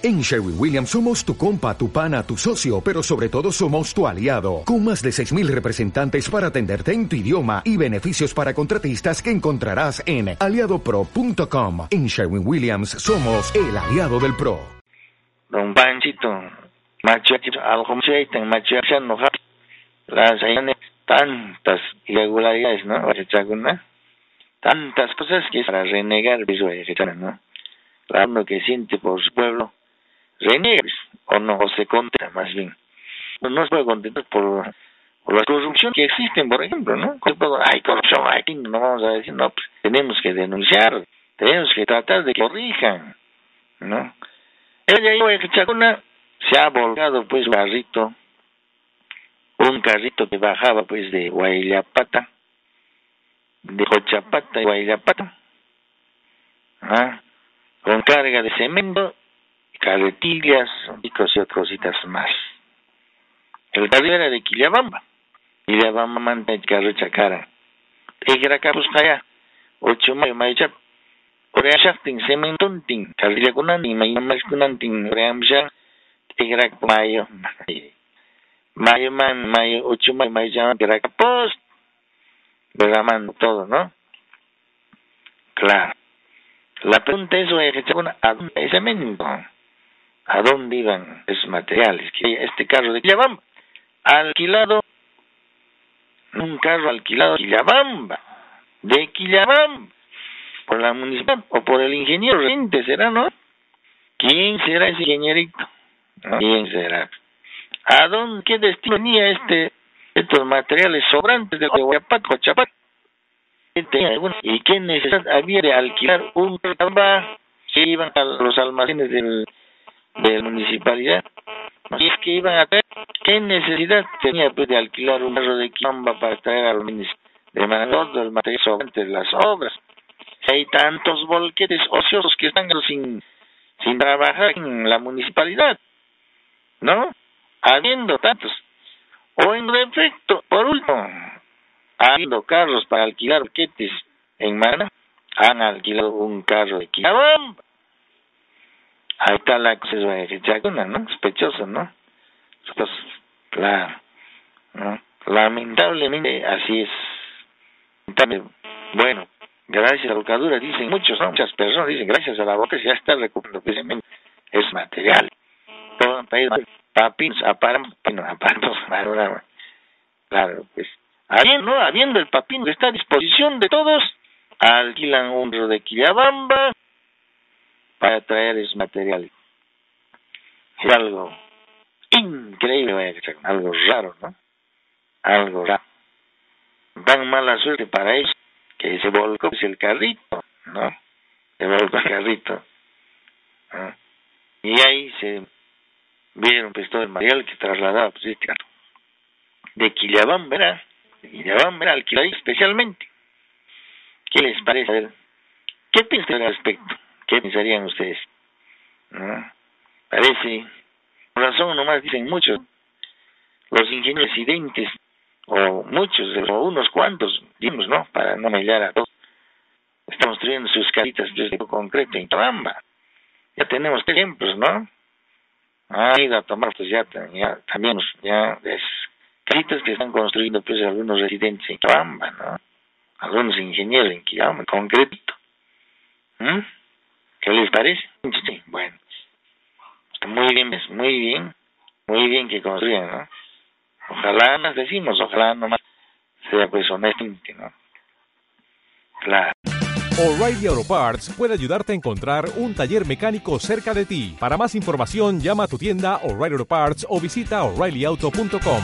En Sherwin Williams somos tu compa, tu pana, tu socio, pero sobre todo somos tu aliado, con más de 6.000 representantes para atenderte en tu idioma y beneficios para contratistas que encontrarás en aliadopro.com. En Sherwin Williams somos el aliado del PRO. Don Panchito, las hay tantas irregularidades, ¿no? Tantas cosas que es para renegar, ¿no? Claro que siente por su pueblo reniegues o no, o se contenta más bien. No se puede contentar por, por la corrupción que existen, por ejemplo, ¿no? Hay corrupción aquí, no vamos a decir, no, pues tenemos que denunciar, tenemos que tratar de que corrijan, ¿no? Ella Chacuna se ha volcado pues un carrito, un carrito que bajaba pues de Guayllapata, de Cochapata y Guayllapata, ¿ah? con carga de cemento carretillas y otras cositas más. El carro era de Quillabamba. Quillabamba manta el carro chacara. Egra capus kaya. Ocho mayo mayo chap. Ore shakting sementonting. Carrilla kunanting. Mayo mas kunanting. Ore amsha. Egra mayo. Mayo man. Mayo ocho mayo mayo chap. Egra capos. Derramando todo, ¿no? Claro. La pregunta es, oye, ¿a dónde hay cemento? A dónde iban esos materiales. Este carro de Quillabamba, alquilado, un carro alquilado de Quillabamba, de Quillabamba, por la municipalidad o por el ingeniero reciente, ¿será, no? ¿Quién será ese ingenierito? ¿Quién será? ¿A dónde, qué destino tenía este, estos materiales sobrantes de Guayapato, Chapat? ¿Y qué necesidad había de alquilar un carro que iban a los almacenes del de la municipalidad. Y es que iban a traer, ¿qué necesidad tenía pues de alquilar un carro de Quilamba para traer al municipio? De todo el material sobrante de las obras. Hay tantos volquetes ociosos que están sin, sin trabajar en la municipalidad, ¿no? Habiendo tantos. O en defecto, por último, habiendo carros para alquilar volquetes en Mana, han alquilado un carro de Quilamba ahí está la cosa de ¿no? Sospechoso, ¿no? Pues, claro, ¿no? Lamentablemente así es. Bueno, gracias a la bocadura, dicen muchos, ¿no? Muchas personas dicen, gracias a la boca ya está recuperando precisamente es material. Todo país, papinos, aparamos, aparamos, claro, pues, habiendo, el papino está a disposición de todos, alquilan un ro de Quillabamba, para traer ese material. Es algo increíble, algo raro, ¿no? Algo raro. Tan mala suerte para ellos que se volcó el carrito, ¿no? Se volcó el carrito. Y ahí se vieron pues todo el material que trasladaba pues este carro. De Quillabamba era, de Quillabamba era alquilado especialmente. ¿Qué les parece? A ver, ¿qué piensan al respecto? ¿Qué pensarían ustedes? ¿No? Parece, razón nomás dicen muchos, los ingenieros residentes, o muchos, o unos cuantos, dimos, ¿no? Para no mediar a todos, están construyendo sus caritas desde concreto en Tabamba. Ya tenemos ejemplos, ¿no? Ha ido a tomar, pues ya, también, ya, es caritas que están construyendo, pues, algunos residentes en Tabamba, ¿no? Algunos ingenieros en Quilamba, concretito. ¿Mm? ¿Qué les parece? Sí, bueno, muy bien, muy bien, muy bien que construyan, ¿no? Ojalá nos decimos, ojalá nomás sea pues honestamente, ¿no? Claro. O'Reilly Auto Parts puede ayudarte a encontrar un taller mecánico cerca de ti. Para más información, llama a tu tienda O'Reilly Auto Parts o visita oreillyauto.com.